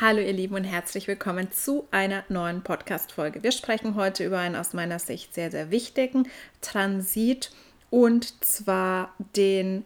Hallo ihr Lieben und herzlich willkommen zu einer neuen Podcast-Folge. Wir sprechen heute über einen aus meiner Sicht sehr, sehr wichtigen Transit und zwar den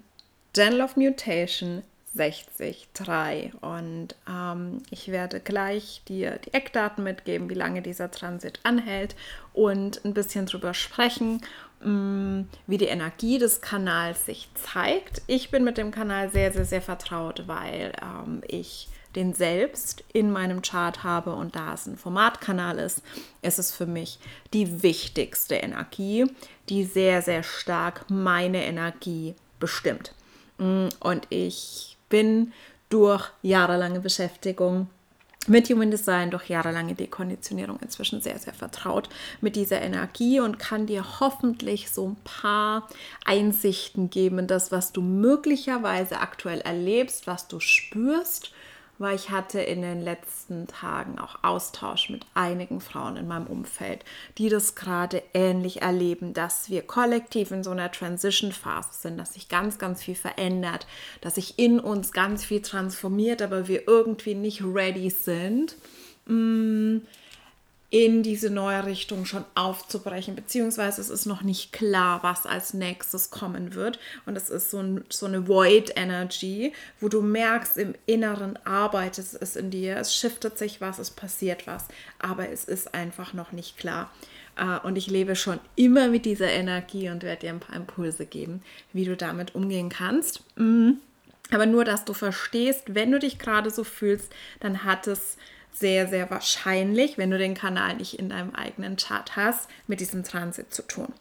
General of Mutation 60.3 und ähm, ich werde gleich dir die Eckdaten mitgeben, wie lange dieser Transit anhält und ein bisschen drüber sprechen, mm, wie die Energie des Kanals sich zeigt. Ich bin mit dem Kanal sehr, sehr, sehr vertraut, weil ähm, ich den selbst in meinem Chart habe und da es ein Formatkanal ist, ist es für mich die wichtigste Energie, die sehr, sehr stark meine Energie bestimmt. Mm, und ich bin durch jahrelange Beschäftigung mit Human Design durch jahrelange Dekonditionierung inzwischen sehr, sehr vertraut mit dieser Energie und kann dir hoffentlich so ein paar Einsichten geben in das, was du möglicherweise aktuell erlebst, was du spürst weil ich hatte in den letzten Tagen auch Austausch mit einigen Frauen in meinem Umfeld, die das gerade ähnlich erleben, dass wir kollektiv in so einer Transition-Phase sind, dass sich ganz, ganz viel verändert, dass sich in uns ganz viel transformiert, aber wir irgendwie nicht ready sind. Mm, in diese neue Richtung schon aufzubrechen, beziehungsweise es ist noch nicht klar, was als nächstes kommen wird. Und es ist so, ein, so eine Void Energy, wo du merkst, im Inneren arbeitet es in dir, es shiftet sich was, es passiert was, aber es ist einfach noch nicht klar. Äh, und ich lebe schon immer mit dieser Energie und werde dir ein paar Impulse geben, wie du damit umgehen kannst. Mhm. Aber nur, dass du verstehst, wenn du dich gerade so fühlst, dann hat es sehr, sehr wahrscheinlich, wenn du den Kanal nicht in deinem eigenen Chart hast, mit diesem Transit zu tun.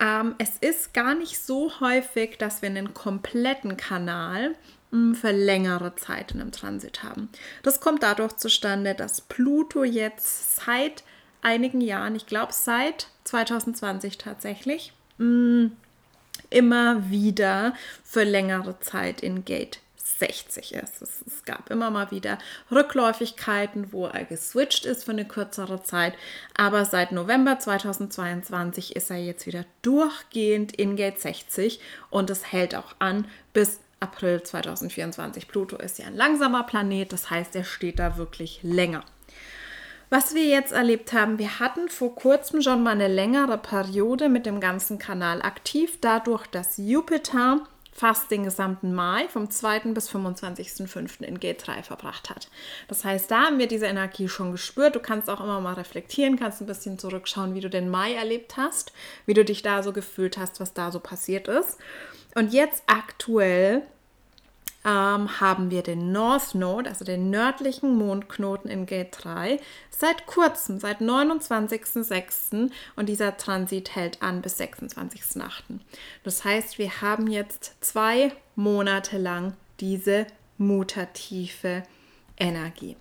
Ähm, es ist gar nicht so häufig, dass wir einen kompletten Kanal hm, für längere Zeit in einem Transit haben. Das kommt dadurch zustande, dass Pluto jetzt seit einigen Jahren, ich glaube seit 2020 tatsächlich, hm, immer wieder für längere Zeit in Gate 60 ist. Es, es, gab immer mal wieder Rückläufigkeiten, wo er geswitcht ist für eine kürzere Zeit. Aber seit November 2022 ist er jetzt wieder durchgehend in Gate 60 und es hält auch an bis April 2024. Pluto ist ja ein langsamer Planet, das heißt, er steht da wirklich länger. Was wir jetzt erlebt haben, wir hatten vor kurzem schon mal eine längere Periode mit dem ganzen Kanal aktiv, dadurch, dass Jupiter fast den gesamten Mai vom 2. bis 25.05. in G3 verbracht hat. Das heißt, da haben wir diese Energie schon gespürt. Du kannst auch immer mal reflektieren, kannst ein bisschen zurückschauen, wie du den Mai erlebt hast, wie du dich da so gefühlt hast, was da so passiert ist. Und jetzt aktuell ähm, haben wir den North Node, also den nördlichen Mondknoten in Gate 3, seit kurzem, seit 29.06. und dieser Transit hält an bis 26.08. Das heißt, wir haben jetzt zwei Monate lang diese mutative Energie.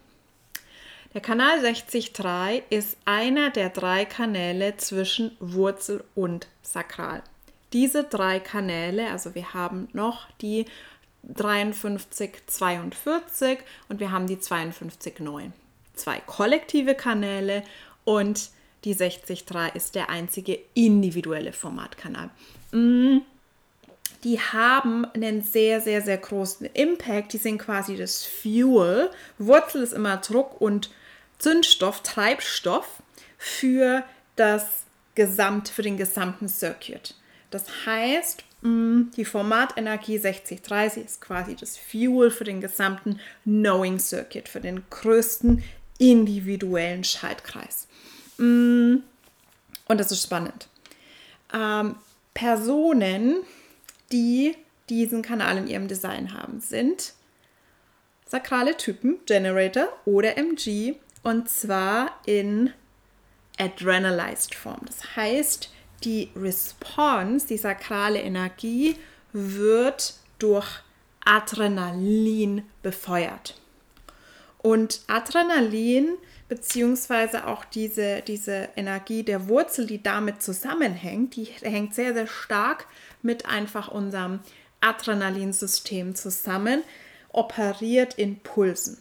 Der Kanal 60.3 ist einer der drei Kanäle zwischen Wurzel und Sakral. Diese drei Kanäle, also wir haben noch die 53, 42 und wir haben die 52, 9. Zwei kollektive Kanäle und die 60.3 ist der einzige individuelle Formatkanal. Mm, die haben einen sehr, sehr, sehr großen Impact. Die sind quasi das Fuel. Wurzel ist immer Druck und Zündstoff, Treibstoff für das Gesamt, für den gesamten Circuit. Das heißt, die Formatenergie 6030 ist quasi das Fuel für den gesamten Knowing Circuit, für den größten individuellen Schaltkreis. Mm, und das ist spannend. Ähm, Personen, die diesen Kanal in ihrem Design haben, sind sakrale Typen, Generator oder MG, und zwar in Adrenalized Form. Das heißt, die Response, die sakrale Energie, wird durch Adrenalin befeuert. Und Adrenalin beziehungsweise auch diese, diese Energie der Wurzel, die damit zusammenhängt, die hängt sehr, sehr stark mit einfach unserem Adrenalinsystem zusammen, operiert in Pulsen.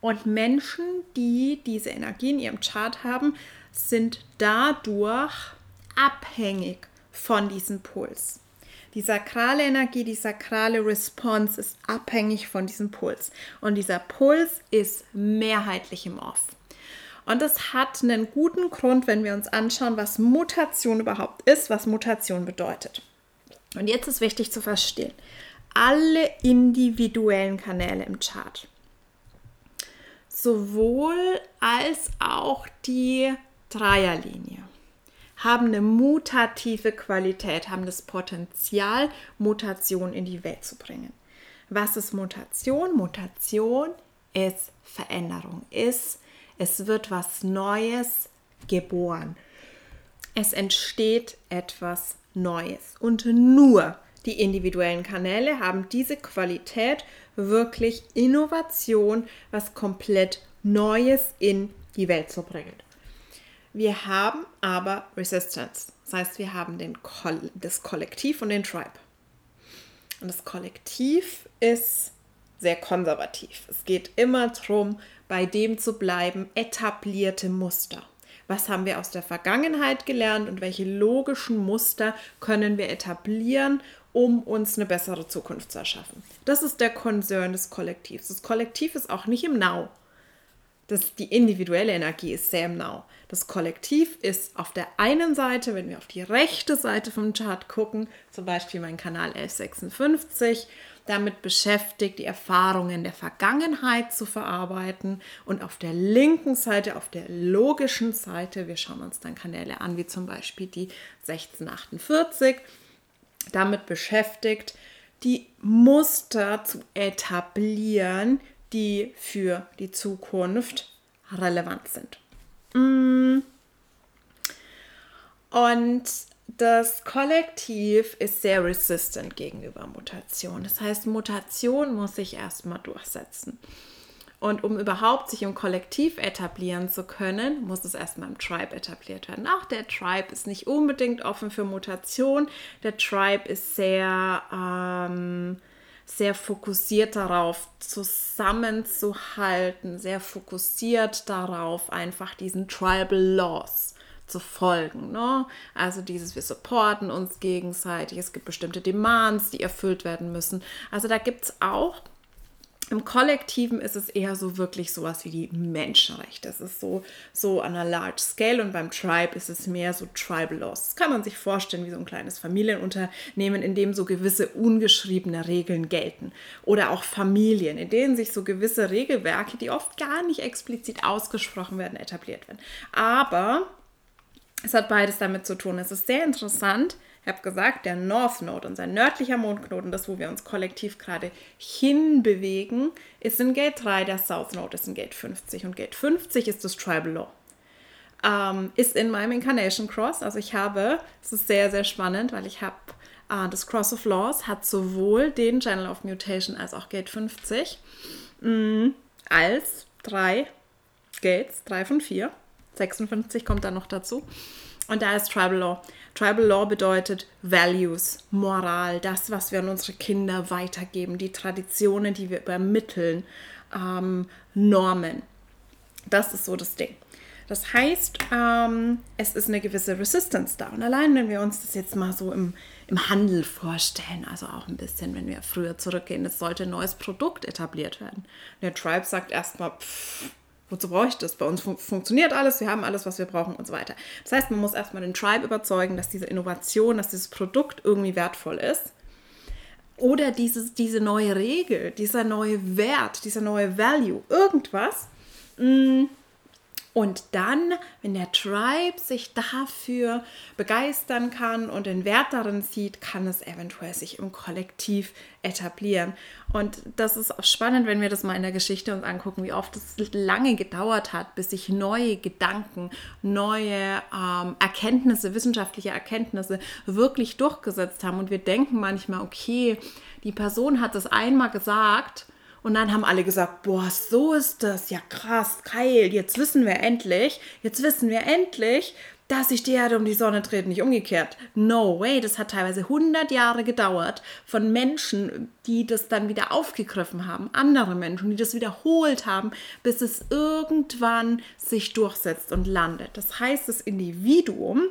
Und Menschen, die diese Energie in ihrem Chart haben, sind dadurch abhängig von diesem Puls. Die sakrale Energie, die sakrale Response ist abhängig von diesem Puls. Und dieser Puls ist mehrheitlich im Off. Und das hat einen guten Grund, wenn wir uns anschauen, was Mutation überhaupt ist, was Mutation bedeutet. Und jetzt ist wichtig zu verstehen, alle individuellen Kanäle im Chart, sowohl als auch die Dreierlinie, haben eine mutative Qualität, haben das Potenzial, Mutation in die Welt zu bringen. Was ist Mutation? Mutation ist Veränderung, ist, es wird was Neues geboren. Es entsteht etwas Neues. Und nur die individuellen Kanäle haben diese Qualität, wirklich Innovation, was komplett Neues in die Welt zu bringen. Wir haben aber Resistance. Das heißt, wir haben den Koll das Kollektiv und den Tribe. Und das Kollektiv ist sehr konservativ. Es geht immer darum, bei dem zu bleiben, etablierte Muster. Was haben wir aus der Vergangenheit gelernt und welche logischen Muster können wir etablieren, um uns eine bessere Zukunft zu erschaffen? Das ist der Concern des Kollektivs. Das Kollektiv ist auch nicht im Now. Das, die individuelle Energie ist sehr im Now. Das Kollektiv ist auf der einen Seite, wenn wir auf die rechte Seite vom Chart gucken, zum Beispiel mein Kanal 1156, damit beschäftigt, die Erfahrungen der Vergangenheit zu verarbeiten. Und auf der linken Seite, auf der logischen Seite, wir schauen uns dann Kanäle an, wie zum Beispiel die 1648, damit beschäftigt, die Muster zu etablieren, die für die Zukunft relevant sind. Mm. Und das Kollektiv ist sehr resistant gegenüber Mutation. Das heißt, Mutation muss sich erstmal durchsetzen. Und um überhaupt sich im Kollektiv etablieren zu können, muss es erstmal im Tribe etabliert werden. Auch der Tribe ist nicht unbedingt offen für Mutation. Der Tribe ist sehr, ähm, sehr fokussiert darauf, zusammenzuhalten, sehr fokussiert darauf, einfach diesen Tribal Laws zu folgen. Ne? Also dieses, wir supporten uns gegenseitig, es gibt bestimmte Demands, die erfüllt werden müssen. Also da gibt es auch, im Kollektiven ist es eher so wirklich sowas wie die Menschenrechte. Es ist so, so an einer Large Scale und beim Tribe ist es mehr so Tribal Laws. Das kann man sich vorstellen wie so ein kleines Familienunternehmen, in dem so gewisse ungeschriebene Regeln gelten. Oder auch Familien, in denen sich so gewisse Regelwerke, die oft gar nicht explizit ausgesprochen werden, etabliert werden. Aber es hat beides damit zu tun. Es ist sehr interessant. Ich habe gesagt, der North Node, unser nördlicher Mondknoten, das, wo wir uns kollektiv gerade hinbewegen, ist in Gate 3, der South Node ist in Gate 50 und Gate 50 ist das Tribal Law. Ähm, ist in meinem Incarnation Cross, also ich habe, es ist sehr, sehr spannend, weil ich habe äh, das Cross of Laws hat sowohl den Channel of Mutation als auch Gate 50 mh, mm, als drei Gates, drei von vier. 56 kommt dann noch dazu. Und da ist Tribal Law. Tribal Law bedeutet Values, Moral, das, was wir an unsere Kinder weitergeben, die Traditionen, die wir übermitteln, ähm, Normen. Das ist so das Ding. Das heißt, ähm, es ist eine gewisse Resistance da. Und allein, wenn wir uns das jetzt mal so im, im Handel vorstellen, also auch ein bisschen, wenn wir früher zurückgehen, es sollte ein neues Produkt etabliert werden. Der Tribe sagt erstmal, pfff, Wozu brauche ich das? Bei uns fun funktioniert alles, wir haben alles, was wir brauchen und so weiter. Das heißt, man muss erstmal den Tribe überzeugen, dass diese Innovation, dass dieses Produkt irgendwie wertvoll ist. Oder dieses, diese neue Regel, dieser neue Wert, dieser neue Value, irgendwas. Mh, mm, und dann, wenn der Tribe sich dafür begeistern kann und den Wert darin sieht, kann es eventuell sich im Kollektiv etablieren. Und das ist auch spannend, wenn wir das mal in der Geschichte uns angucken, wie oft es lange gedauert hat, bis sich neue Gedanken, neue ähm, Erkenntnisse, wissenschaftliche Erkenntnisse wirklich durchgesetzt haben. Und wir denken manchmal, okay, die Person hat das einmal gesagt und dann haben alle gesagt, boah, so ist das, ja krass, geil, jetzt wissen wir endlich, jetzt wissen wir endlich, dass sich die Erde um die Sonne dreht, nicht umgekehrt. No way, das hat teilweise 100 Jahre gedauert von Menschen, die das dann wieder aufgegriffen haben, andere Menschen, die das wiederholt haben, bis es irgendwann sich durchsetzt und landet. Das heißt, das Individuum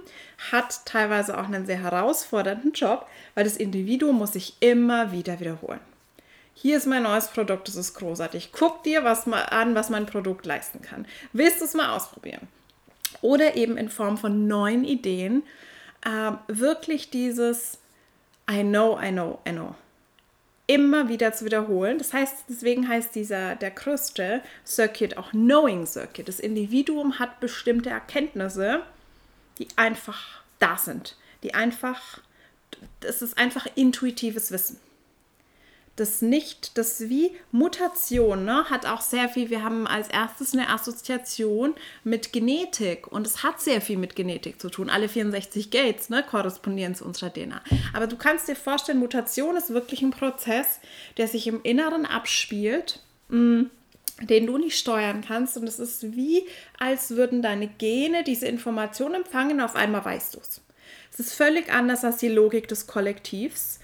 hat teilweise auch einen sehr herausfordernden Job, weil das Individuum muss sich immer wieder wiederholen. Hier ist mein neues Produkt, das ist großartig. Guck dir was mal an, was mein Produkt leisten kann. Willst du es mal ausprobieren? oder eben in Form von neuen Ideen, äh, wirklich dieses I know, I know, I know immer wieder zu wiederholen. Das heißt, deswegen heißt dieser der größte Circuit auch Knowing Circuit. Das Individuum hat bestimmte Erkenntnisse, die einfach da sind, die einfach, das ist einfach intuitives Wissen das nicht, das wie Mutation, ne, hat auch sehr viel, wir haben als erstes eine Assoziation mit Genetik und es hat sehr viel mit Genetik zu tun. Alle 64 Gates ne, korrespondieren zu unserer DNA. Aber du kannst dir vorstellen, Mutation ist wirklich ein Prozess, der sich im Inneren abspielt. Mh, mm, den du nicht steuern kannst. Und es ist wie, als würden deine Gene diese Information empfangen, auf einmal weißt du es. Es ist völlig anders als die Logik des Kollektivs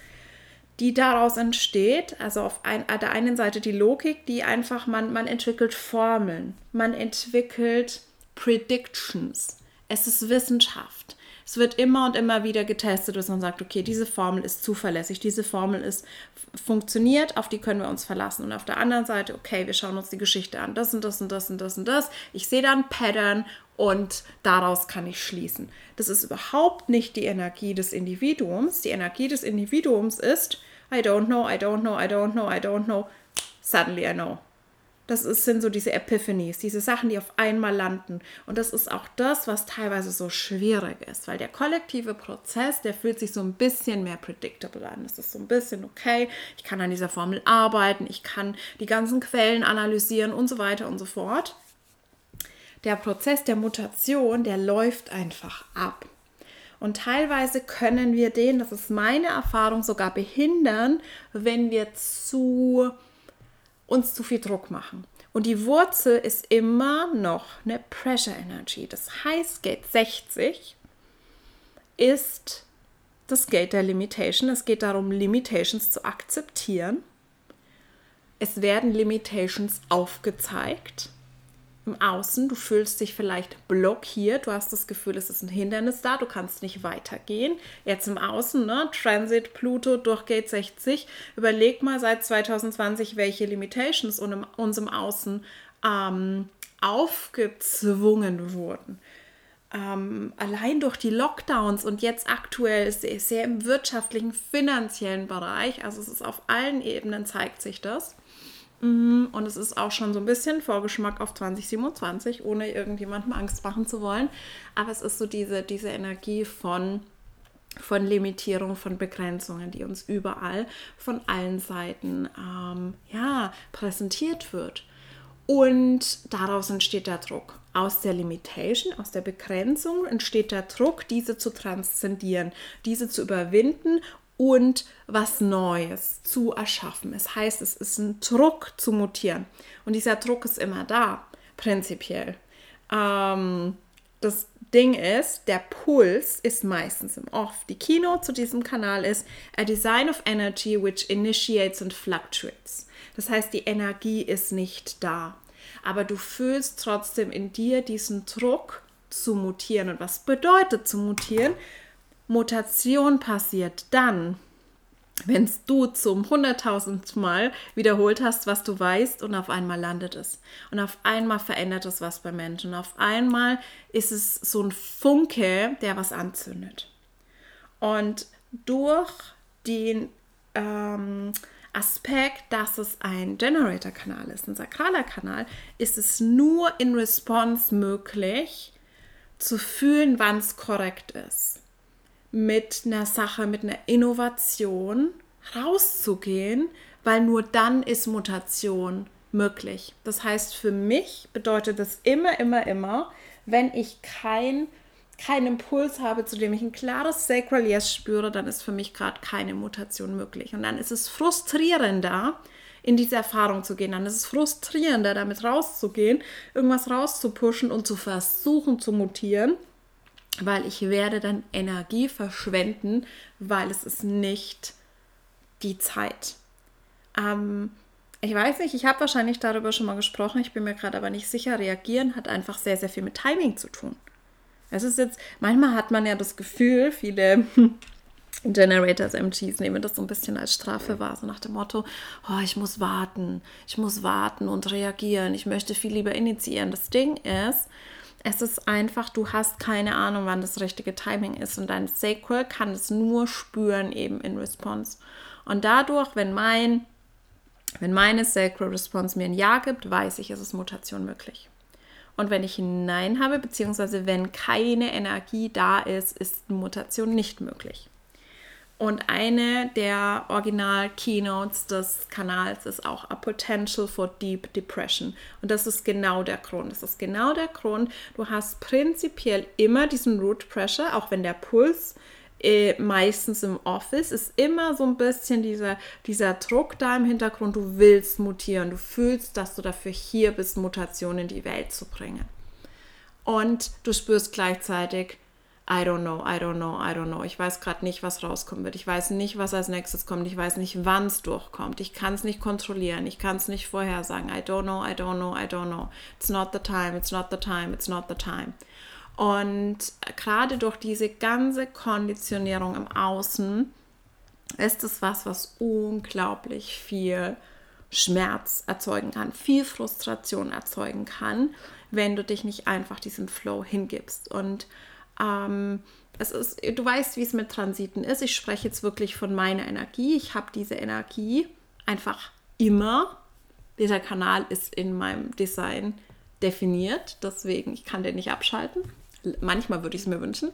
die daraus entsteht. Also auf ein, der einen Seite die Logik, die einfach, man, man entwickelt Formeln, man entwickelt Predictions. Es ist Wissenschaft. Es wird immer und immer wieder getestet, dass man sagt, okay, diese Formel ist zuverlässig, diese Formel ist funktioniert, auf die können wir uns verlassen. Und auf der anderen Seite, okay, wir schauen uns die Geschichte an, das und das und das und das und das. Ich sehe da ein Pattern und daraus kann ich schließen. Das ist überhaupt nicht die Energie des Individuums. Die Energie des Individuums ist, I don't know, I don't know, I don't know, I don't know. Suddenly I know. Das ist, sind so diese Epiphanies, diese Sachen, die auf einmal landen. Und das ist auch das, was teilweise so schwierig ist, weil der kollektive Prozess, der fühlt sich so ein bisschen mehr predictable an. Das ist so ein bisschen okay, ich kann an dieser Formel arbeiten, ich kann die ganzen Quellen analysieren und so weiter und so fort. Der Prozess der Mutation, der läuft einfach ab. Und teilweise können wir den, das ist meine Erfahrung, sogar behindern, wenn wir zu uns zu viel Druck machen. Und die Wurzel ist immer noch eine Pressure Energy. Das heißt, Gate 60 ist das Gate der Limitation. Es geht darum, Limitations zu akzeptieren. Es werden Limitations aufgezeigt im Außen, du fühlst dich vielleicht blockiert, du hast das Gefühl, es ist ein Hindernis da, du kannst nicht weitergehen. Jetzt im Außen, ne? Transit Pluto durch Gate 60. Überleg mal seit 2020, welche Limitations uns im Außen ähm, aufgezwungen wurden. Ähm, allein durch die Lockdowns und jetzt aktuell sehr, sehr im wirtschaftlichen, finanziellen Bereich, also es ist auf allen Ebenen zeigt sich das. Mhm, und es ist auch schon so ein bisschen Vorgeschmack auf 2027, ohne irgendjemandem Angst machen zu wollen. Aber es ist so diese, diese Energie von, von Limitierung, von Begrenzungen, die uns überall von allen Seiten ähm, ja, präsentiert wird. Und daraus entsteht der Druck. Aus der Limitation, aus der Begrenzung entsteht der Druck, diese zu transzendieren, diese zu überwinden und was Neues zu erschaffen. Es heißt, es ist ein Druck zu mutieren. Und dieser Druck ist immer da, prinzipiell. Ähm, das Ding ist, der Puls ist meistens im Off. Die Keynote zu diesem Kanal ist A Design of Energy which initiates and fluctuates. Das heißt, die Energie ist nicht da. Aber du fühlst trotzdem in dir diesen Druck zu mutieren. Und was bedeutet zu mutieren? Mutation passiert dann, wenn du zum hunderttausendsten Mal wiederholt hast, was du weißt und auf einmal landet es. Und auf einmal verändert es was bei Menschen. Auf einmal ist es so ein Funke, der was anzündet. Und durch den ähm, Aspekt, dass es ein Generator-Kanal ist, ein sakraler Kanal, ist es nur in Response möglich zu fühlen, wann es korrekt ist mit einer Sache, mit einer Innovation rauszugehen, weil nur dann ist Mutation möglich. Das heißt, für mich bedeutet das immer, immer, immer, wenn ich kein, keinen Impuls habe, zu dem ich ein klares Sacral Yes spüre, dann ist für mich gerade keine Mutation möglich. Und dann ist es frustrierender, in diese Erfahrung zu gehen. Dann ist es frustrierender, damit rauszugehen, irgendwas rauszupushen und zu versuchen zu mutieren weil ich werde dann Energie verschwenden, weil es ist nicht die Zeit. Ähm, ich weiß nicht, ich habe wahrscheinlich darüber schon mal gesprochen, ich bin mir gerade aber nicht sicher. Reagieren hat einfach sehr, sehr viel mit Timing zu tun. Es ist jetzt, manchmal hat man ja das Gefühl, viele Generators, MGs nehmen das so ein bisschen als Strafe wahr, so nach dem Motto, oh, ich muss warten, ich muss warten und reagieren, ich möchte viel lieber initiieren. Das Ding ist, es ist einfach, du hast keine Ahnung, wann das richtige Timing ist und dein Sacral kann es nur spüren eben in Response. Und dadurch, wenn mein, wenn meine Sacral Response mir ein Ja gibt, weiß ich, es ist Mutation möglich. Und wenn ich ein Nein habe, beziehungsweise wenn keine Energie da ist, ist Mutation nicht möglich. Und eine der Original-Keynotes des Kanals ist auch A Potential for Deep Depression. Und das ist genau der Grund. Das ist genau der Grund. Du hast prinzipiell immer diesen Root Pressure, auch wenn der Puls äh, meistens im Office ist immer so ein bisschen dieser, dieser Druck da im Hintergrund. Du willst mutieren. Du fühlst, dass du dafür hier bist, Mutationen in die Welt zu bringen. Und du spürst gleichzeitig, I don't know, I don't know, I don't know. Ich weiß gerade nicht, was rauskommen wird. Ich weiß nicht, was als nächstes kommt. Ich weiß nicht, wann es durchkommt. Ich kann es nicht kontrollieren. Ich kann es nicht vorhersagen. I don't know, I don't know, I don't know. It's not the time, it's not the time, it's not the time. Und gerade durch diese ganze Konditionierung im Außen ist es was, was unglaublich viel Schmerz erzeugen kann, viel Frustration erzeugen kann, wenn du dich nicht einfach diesem Flow hingibst. Und ähm, es ist, du weißt, wie es mit Transiten ist. Ich spreche jetzt wirklich von meiner Energie. Ich habe diese Energie einfach immer. Dieser Kanal ist in meinem Design definiert, deswegen ich kann den nicht abschalten. Manchmal würde ich es mir wünschen.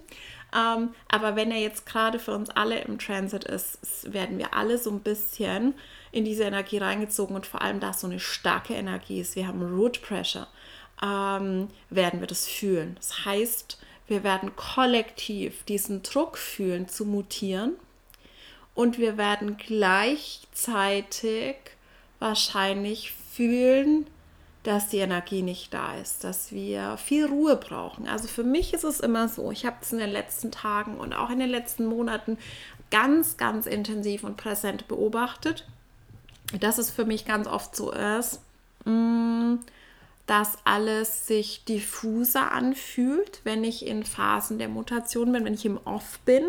Ähm, aber wenn er jetzt gerade für uns alle im Transit ist, werden wir alle so ein bisschen in diese Energie reingezogen und vor allem, da es so eine starke Energie ist, wir haben Root Pressure, ähm, werden wir das fühlen. Das heißt, wir werden kollektiv diesen Druck fühlen zu mutieren und wir werden gleichzeitig wahrscheinlich fühlen, dass die Energie nicht da ist, dass wir viel Ruhe brauchen. Also für mich ist es immer so, ich habe es in den letzten Tagen und auch in den letzten Monaten ganz, ganz intensiv und präsent beobachtet, dass es für mich ganz oft so ist, mm, dass alles sich diffuser anfühlt, wenn ich in Phasen der Mutation bin, wenn ich im Off bin,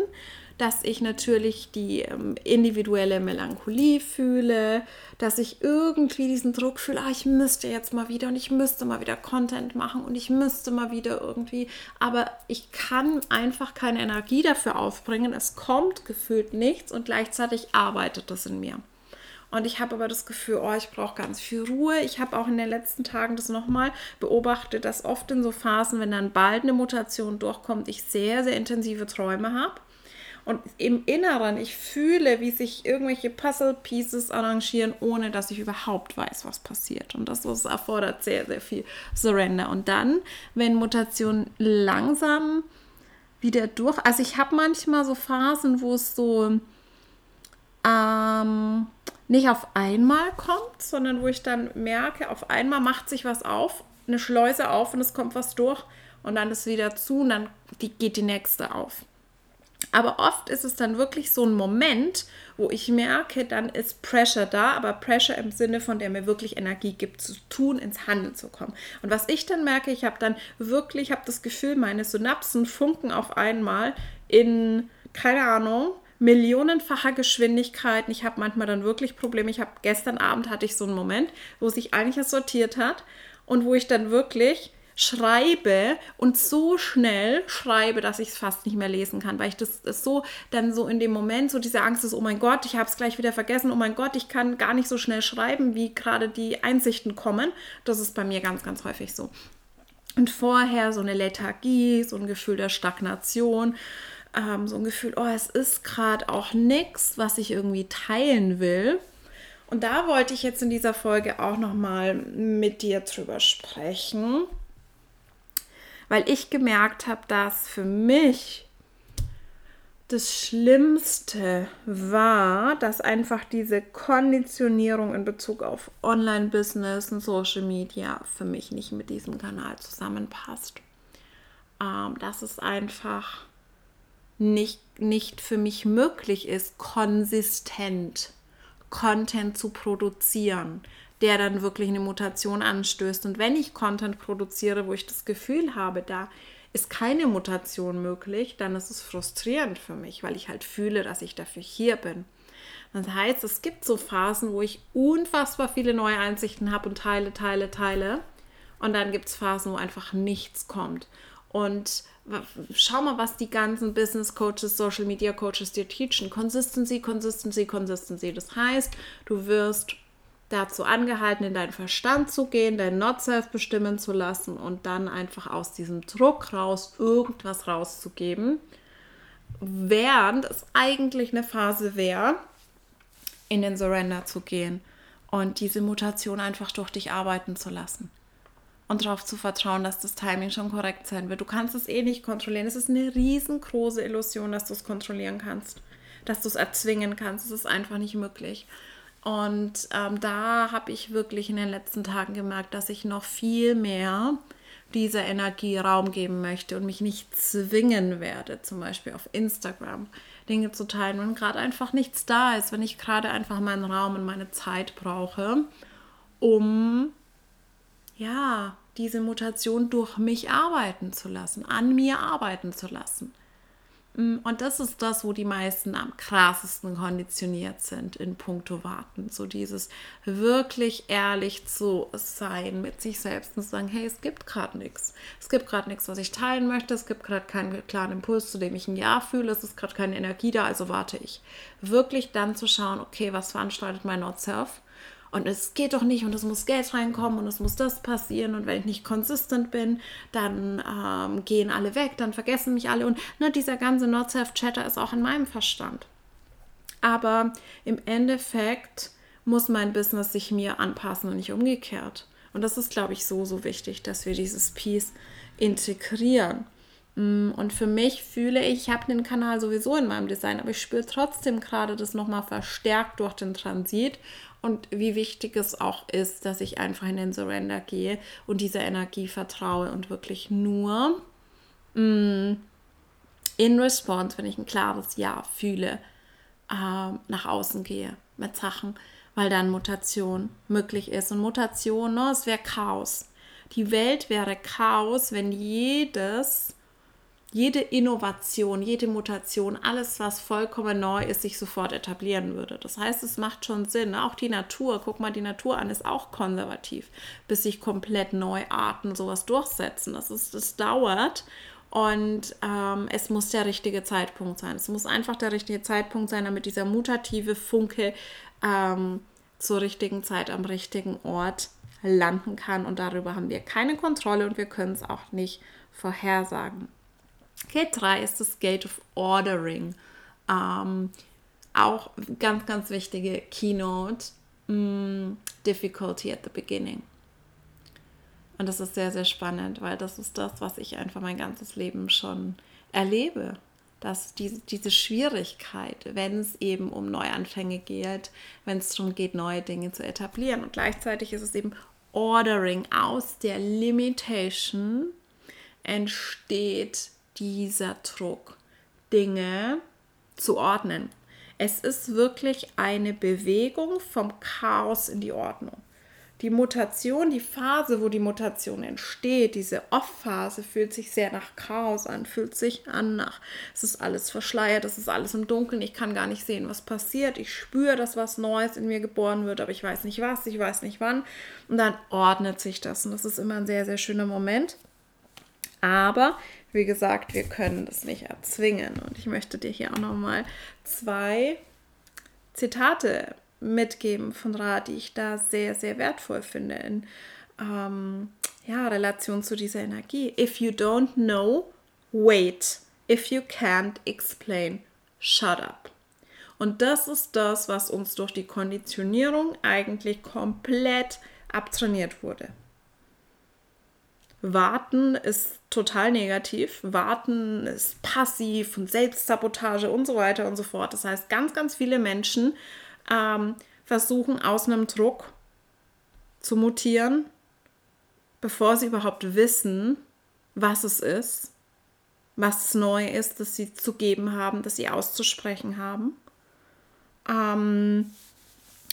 dass ich natürlich die ähm, individuelle Melancholie fühle, dass ich irgendwie diesen Druck fühle, ah, ich müsste jetzt mal wieder und ich müsste mal wieder Content machen und ich müsste mal wieder irgendwie, aber ich kann einfach keine Energie dafür aufbringen, es kommt gefühlt nichts und gleichzeitig arbeitet das in mir. Und ich habe aber das Gefühl, oh, ich brauche ganz viel Ruhe. Ich habe auch in den letzten Tagen das nochmal beobachtet, dass oft in so Phasen, wenn dann bald eine Mutation durchkommt, ich sehr, sehr intensive Träume habe. Und im Inneren, ich fühle, wie sich irgendwelche Puzzle-Pieces arrangieren, ohne dass ich überhaupt weiß, was passiert. Und das, das erfordert sehr, sehr viel Surrender. Und dann, wenn Mutationen langsam wieder durch, also ich habe manchmal so Phasen, wo es so ähm, nicht auf einmal kommt, sondern wo ich dann merke, auf einmal macht sich was auf, eine Schleuse auf und es kommt was durch und dann ist wieder zu und dann die, geht die nächste auf. Aber oft ist es dann wirklich so ein Moment, wo ich merke, dann ist Pressure da, aber Pressure im Sinne von der mir wirklich Energie gibt, zu tun, ins Handeln zu kommen. Und was ich dann merke, ich habe dann wirklich, habe das Gefühl, meine Synapsen funken auf einmal in, keine Ahnung, millionenfacher Geschwindigkeit. Ich habe manchmal dann wirklich Probleme. Ich habe gestern Abend hatte ich so einen Moment, wo sich einiges sortiert hat und wo ich dann wirklich schreibe und so schnell schreibe, dass ich es fast nicht mehr lesen kann, weil ich das, das, so dann so in dem Moment so diese Angst ist, oh mein Gott, ich habe es gleich wieder vergessen, oh mein Gott, ich kann gar nicht so schnell schreiben, wie gerade die Einsichten kommen. Das ist bei mir ganz, ganz häufig so. Und vorher so eine Lethargie, so ein Gefühl der Stagnation ähm, so ein Gefühl, oh, es ist gerade auch nichts, was ich irgendwie teilen will. Und da wollte ich jetzt in dieser Folge auch noch mal mit dir drüber sprechen, weil ich gemerkt habe, dass für mich das Schlimmste war, dass einfach diese Konditionierung in Bezug auf Online-Business und Social Media für mich nicht mit diesem Kanal zusammenpasst. ähm, dass es einfach nicht, nicht für mich möglich ist, konsistent Content zu produzieren, der dann wirklich eine Mutation anstößt. Und wenn ich Content produziere, wo ich das Gefühl habe, da ist keine Mutation möglich, dann ist es frustrierend für mich, weil ich halt fühle, dass ich dafür hier bin. Das heißt, es gibt so Phasen, wo ich unfassbar viele neue Einsichten habe und teile, teile, teile. Und dann gibt es Phasen, wo einfach nichts kommt. Und schau mal, was die ganzen Business Coaches, Social Media Coaches dir teachen. Consistency, Consistency, Consistency. Das heißt, du wirst dazu angehalten, in deinen Verstand zu gehen, dein Not-Self bestimmen zu lassen und dann einfach aus diesem Druck raus irgendwas rauszugeben, während es eigentlich eine Phase wäre, in den Surrender zu gehen und diese Mutation einfach durch dich arbeiten zu lassen und darauf zu vertrauen, dass das Timing schon korrekt sein wird. Du kannst es eh nicht kontrollieren. Es ist eine riesengroße Illusion, dass du es kontrollieren kannst, dass du es erzwingen kannst. Es ist einfach nicht möglich. Und ähm, da habe ich wirklich in den letzten Tagen gemerkt, dass ich noch viel mehr dieser Energie Raum geben möchte und mich nicht zwingen werde, zum Beispiel auf Instagram Dinge zu teilen, wenn gerade einfach nichts da ist, wenn ich gerade einfach meinen Raum und meine Zeit brauche, um ja, diese Mutation durch mich arbeiten zu lassen, an mir arbeiten zu lassen. Mm, und das ist das, wo die meisten am krassesten konditioniert sind in puncto Warten. So dieses wirklich ehrlich zu sein mit sich selbst und zu sagen, hey, es gibt gerade nichts. Es gibt gerade nichts, was ich teilen möchte. Es gibt gerade keinen klaren Impuls, zu dem ich ein Ja fühle. Es ist gerade keine Energie da, also warte ich. Wirklich dann zu schauen, okay, was veranstaltet mein Not-Self? Und es geht doch nicht und es muss Geld reinkommen und es muss das passieren und wenn ich nicht konsistent bin, dann ähm, gehen alle weg, dann vergessen mich alle und ne, dieser ganze Not-Self-Chatter ist auch in meinem Verstand. Aber im Endeffekt muss mein Business sich mir anpassen und nicht umgekehrt. Und das ist, glaube ich, so, so wichtig, dass wir dieses Piece integrieren. Mm, und für mich fühle ich, ich habe den Kanal sowieso in meinem Design, aber ich spüre trotzdem gerade das nochmal verstärkt durch den Transit und wie wichtig es auch ist, dass ich einfach in den Surrender gehe und dieser Energie vertraue und wirklich nur mh, mm, in Response, wenn ich ein klares Ja fühle, äh, nach außen gehe mit Sachen, weil dann Mutation möglich ist. Und Mutation, ne, es wäre Chaos. Die Welt wäre Chaos, wenn jedes jede Innovation, jede Mutation, alles, was vollkommen neu ist, sich sofort etablieren würde. Das heißt, es macht schon Sinn. Auch die Natur, guck mal die Natur an, ist auch konservativ, bis sich komplett neue Arten sowas durchsetzen. Das, ist, das dauert und ähm, es muss der richtige Zeitpunkt sein. Es muss einfach der richtige Zeitpunkt sein, damit dieser mutative Funke ähm, zur richtigen Zeit am richtigen Ort landen kann. Und darüber haben wir keine Kontrolle und wir können es auch nicht vorhersagen. Gate 3 ist das Gate of Ordering. Ähm, auch ganz, ganz wichtige Keynote. Mm, difficulty at the beginning. Und das ist sehr, sehr spannend, weil das ist das, was ich einfach mein ganzes Leben schon erlebe. Dass diese, diese Schwierigkeit, wenn es eben um Neuanfänge geht, wenn es darum geht, neue Dinge zu etablieren. Und gleichzeitig ist es eben Ordering aus der Limitation entsteht dieser Druck, Dinge zu ordnen. Es ist wirklich eine Bewegung vom Chaos in die Ordnung. Die Mutation, die Phase, wo die Mutation entsteht, diese Off-Phase, fühlt sich sehr nach Chaos an, fühlt sich an nach, es ist alles verschleiert, es ist alles im Dunkeln, ich kann gar nicht sehen, was passiert. Ich spüre, dass was Neues in mir geboren wird, aber ich weiß nicht was, ich weiß nicht wann. Und dann ordnet sich das. Und das ist immer ein sehr, sehr schöner Moment. Aber wie gesagt, wir können das nicht erzwingen. Und ich möchte dir hier auch nochmal zwei Zitate mitgeben von Ra, die ich da sehr, sehr wertvoll finde in ähm, ja, Relation zu dieser Energie. If you don't know, wait. If you can't explain, shut up. Und das ist das, was uns durch die Konditionierung eigentlich komplett abtrainiert wurde. Warten ist total negativ. Warten ist passiv und Selbstsabotage und so weiter und so fort. Das heißt, ganz, ganz viele Menschen ähm, versuchen aus einem Druck zu mutieren, bevor sie überhaupt wissen, was es ist was neu ist, das sie zu geben haben, das sie auszusprechen haben. Ähm,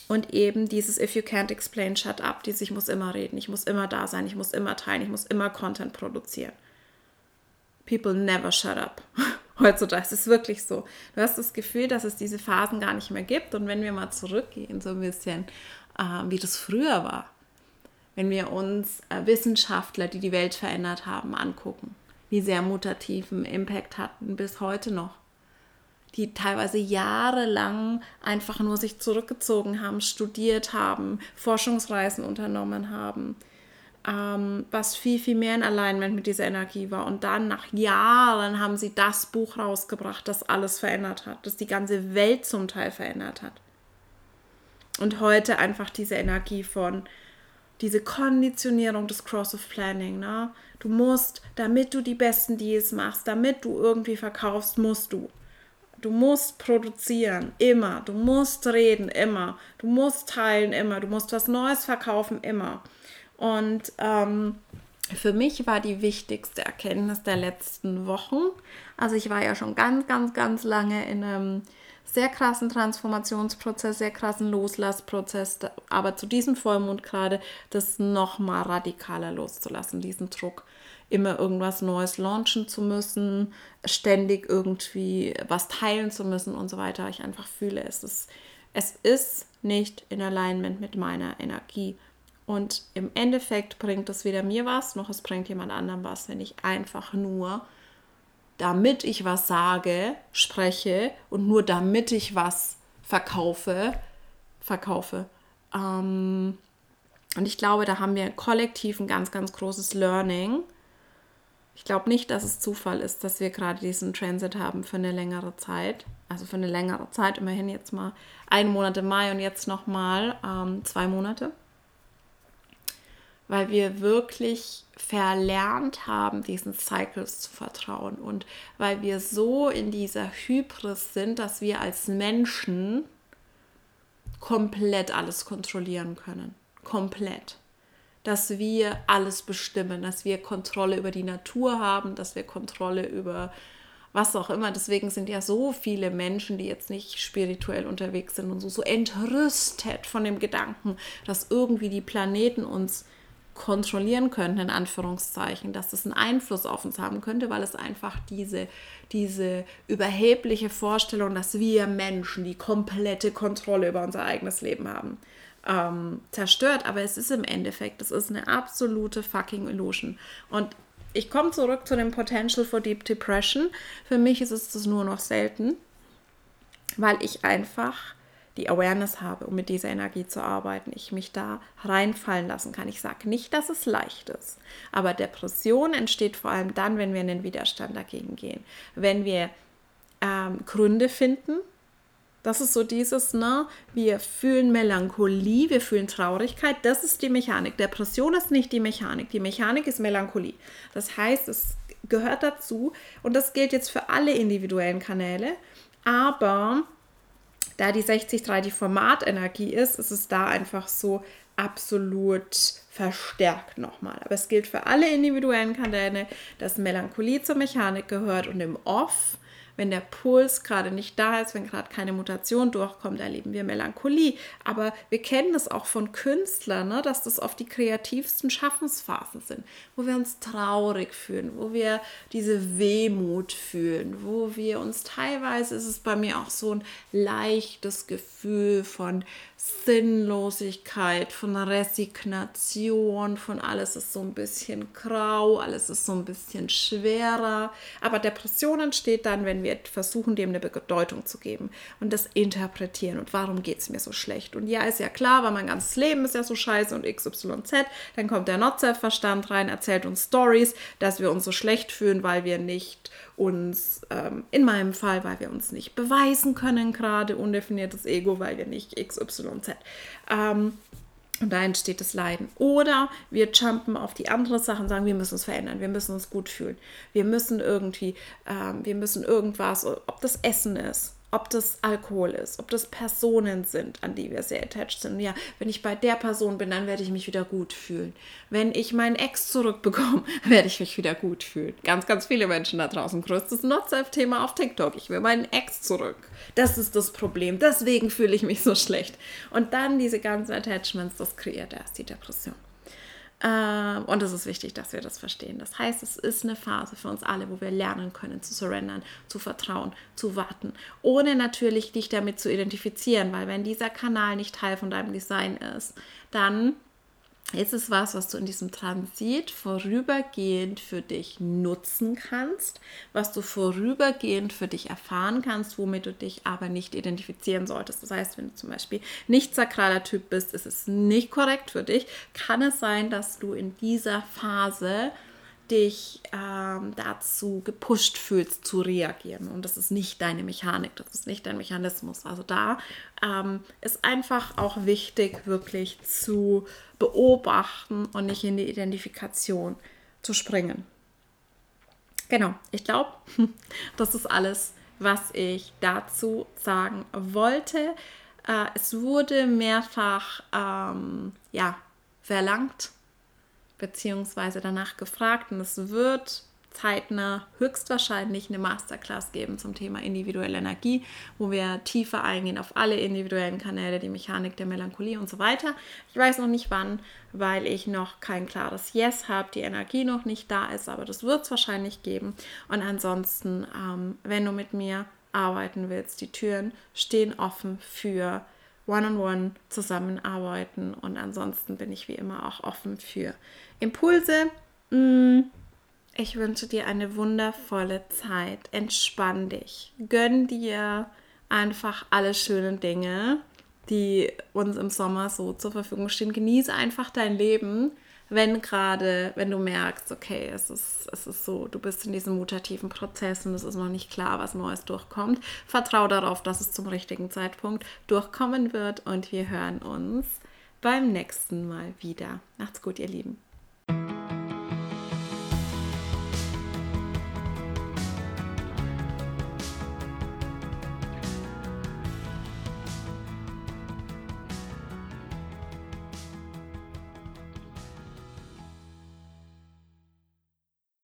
und eben dieses If you can't explain, shut up, dieses Ich muss immer reden, ich muss immer da sein, ich muss immer teilen, ich muss immer Content produzieren. People never shut up. Heutzutage ist es wirklich so. Du hast das Gefühl, dass es diese Phasen gar nicht mehr gibt. Und wenn wir mal zurückgehen, so ein bisschen, äh, wie das früher war, wenn wir uns äh, Wissenschaftler, die die Welt verändert haben, angucken, wie sehr mutativen Impact hatten bis heute noch die teilweise jahrelang einfach nur sich zurückgezogen haben, studiert haben, Forschungsreisen unternommen haben, ähm, was viel, viel mehr in Alignment mit dieser Energie war. Und dann nach Jahren haben sie das Buch rausgebracht, das alles verändert hat, das die ganze Welt zum Teil verändert hat. Und heute einfach diese Energie von, diese Konditionierung des Cross of Planning. Ne? Du musst, damit du die besten Deals machst, damit du irgendwie verkaufst, musst du. Du musst produzieren, immer. Du musst reden, immer. Du musst teilen, immer. Du musst was Neues verkaufen, immer. Und ähm, für mich war die wichtigste Erkenntnis der letzten Wochen, also ich war ja schon ganz, ganz, ganz lange in einem sehr krassen Transformationsprozess, sehr krassen Loslassprozess, aber zu diesem Vollmond gerade das nochmal radikaler loszulassen, diesen Druck immer irgendwas Neues launchen zu müssen, ständig irgendwie was teilen zu müssen und so weiter. Ich einfach fühle, es ist, es ist nicht in Alignment mit meiner Energie. Und im Endeffekt bringt es weder mir was, noch es bringt jemand anderem was, wenn ich einfach nur, damit ich was sage, spreche und nur damit ich was verkaufe, verkaufe. Ähm, und ich glaube, da haben wir kollektiv ein ganz, ganz großes Learning ich glaube nicht, dass es Zufall ist, dass wir gerade diesen Transit haben für eine längere Zeit. Also für eine längere Zeit, immerhin jetzt mal einen Monat im Mai und jetzt nochmal ähm, zwei Monate. Weil wir wirklich verlernt haben, diesen Cycles zu vertrauen. Und weil wir so in dieser Hybris sind, dass wir als Menschen komplett alles kontrollieren können. Komplett dass wir alles bestimmen, dass wir Kontrolle über die Natur haben, dass wir Kontrolle über was auch immer. Deswegen sind ja so viele Menschen, die jetzt nicht spirituell unterwegs sind und so, so entrüstet von dem Gedanken, dass irgendwie die Planeten uns kontrollieren könnten, in Anführungszeichen, dass das einen Einfluss auf uns haben könnte, weil es einfach diese, diese überhebliche Vorstellung, dass wir Menschen die komplette Kontrolle über unser eigenes Leben haben ähm, zerstört, aber es ist im Endeffekt, es ist eine absolute fucking Illusion. Und ich komme zurück zu dem Potential for Deep Depression. Für mich ist es das nur noch selten, weil ich einfach die Awareness habe, um mit dieser Energie zu arbeiten, ich mich da reinfallen lassen kann. Ich sage nicht, dass es leicht ist, aber Depression entsteht vor allem dann, wenn wir in den Widerstand dagegen gehen. Wenn wir ähm, Gründe finden, das ist so dieses, ne, wir fühlen Melancholie, wir fühlen Traurigkeit, das ist die Mechanik. Depression ist nicht die Mechanik, die Mechanik ist Melancholie. Das heißt, es gehört dazu und das gilt jetzt für alle individuellen Kanäle, aber da die 60-3 die Formatenergie ist, ist es da einfach so absolut verstärkt nochmal. Aber es gilt für alle individuellen Kanäle, dass Melancholie zur Mechanik gehört und im Off wenn der Puls gerade nicht da ist, wenn gerade keine Mutation durchkommt, erleben wir Melancholie. Aber wir kennen das auch von Künstlern, ne, dass das oft die kreativsten Schaffensphasen sind, wo wir uns traurig fühlen, wo wir diese Wehmut fühlen, wo wir uns teilweise ist es bei mir auch so ein leichtes Gefühl von Sinnlosigkeit, von Resignation, von alles ist so ein bisschen grau, alles ist so ein bisschen schwerer. Aber Depression entsteht dann, wenn wir versuchen, dem eine Bedeutung zu geben und das interpretieren. Und warum geht es mir so schlecht? Und ja, ist ja klar, weil mein ganzes Leben ist ja so scheiße und XYZ. Dann kommt der Not-Self-Verstand rein, erzählt uns Stories, dass wir uns so schlecht fühlen, weil wir nicht uns, ähm, in meinem Fall, weil wir uns nicht beweisen können, gerade undefiniertes Ego, weil wir nicht XYZ. Ähm, und da entsteht das Leiden. Oder wir jumpen auf die andere Sache und sagen, wir müssen uns verändern, wir müssen uns gut fühlen. Wir müssen irgendwie, ähm, wir müssen irgendwas, ob das Essen ist. Ob das Alkohol ist, ob das Personen sind, an die wir sehr attached sind. Ja, wenn ich bei der Person bin, dann werde ich mich wieder gut fühlen. Wenn ich meinen Ex zurückbekomme, werde ich mich wieder gut fühlen. Ganz, ganz viele Menschen da draußen. Größtes Not-Self-Thema auf TikTok. Ich will meinen Ex zurück. Das ist das Problem. Deswegen fühle ich mich so schlecht. Und dann diese ganzen Attachments, das kreiert erst die Depression. Ähm, und es ist wichtig, dass wir das verstehen. Das heißt, es ist eine Phase für uns alle, wo wir lernen können zu surrendern, zu vertrauen, zu warten, ohne natürlich dich damit zu identifizieren, weil wenn dieser Kanal nicht Teil von deinem Design ist, dann ist es was, was du in diesem Transit vorübergehend für dich nutzen kannst, was du vorübergehend für dich erfahren kannst, womit du dich aber nicht identifizieren solltest. Das heißt, wenn du zum Beispiel nicht sakraler Typ bist, ist es nicht korrekt für dich, kann es sein, dass du in dieser Phase dich ähm, dazu gepusht fühlst zu reagieren. Und das ist nicht deine Mechanik, das ist nicht dein Mechanismus. Also da ähm, ist einfach auch wichtig, wirklich zu beobachten und nicht in die Identifikation zu springen. Genau, ich glaube, das ist alles, was ich dazu sagen wollte. Äh, es wurde mehrfach ähm, ja, verlangt, beziehungsweise danach gefragt und es wird zeitnah höchstwahrscheinlich eine Masterclass geben zum Thema individuelle Energie, wo wir tiefer eingehen auf alle individuellen Kanäle, die Mechanik der Melancholie und so weiter. Ich weiß noch nicht wann, weil ich noch kein klares Yes habe, die Energie noch nicht da ist, aber das wird es wahrscheinlich geben. Und ansonsten, ähm, wenn du mit mir arbeiten willst, die Türen stehen offen für One-on-One zusammenarbeiten und ansonsten bin ich wie immer auch offen für Impulse. Mm, ich wünsche dir eine wundervolle Zeit. Entspann dich. Gönn dir einfach alle schönen Dinge, die uns im Sommer so zur Verfügung stehen. Genieße einfach dein Leben wenn gerade, wenn du merkst, okay, es ist, es ist so, du bist in diesem mutativen Prozess und es ist noch nicht klar, was Neues durchkommt, vertrau darauf, dass es zum richtigen Zeitpunkt durchkommen wird und wir hören uns beim nächsten Mal wieder. Macht's gut, ihr Lieben.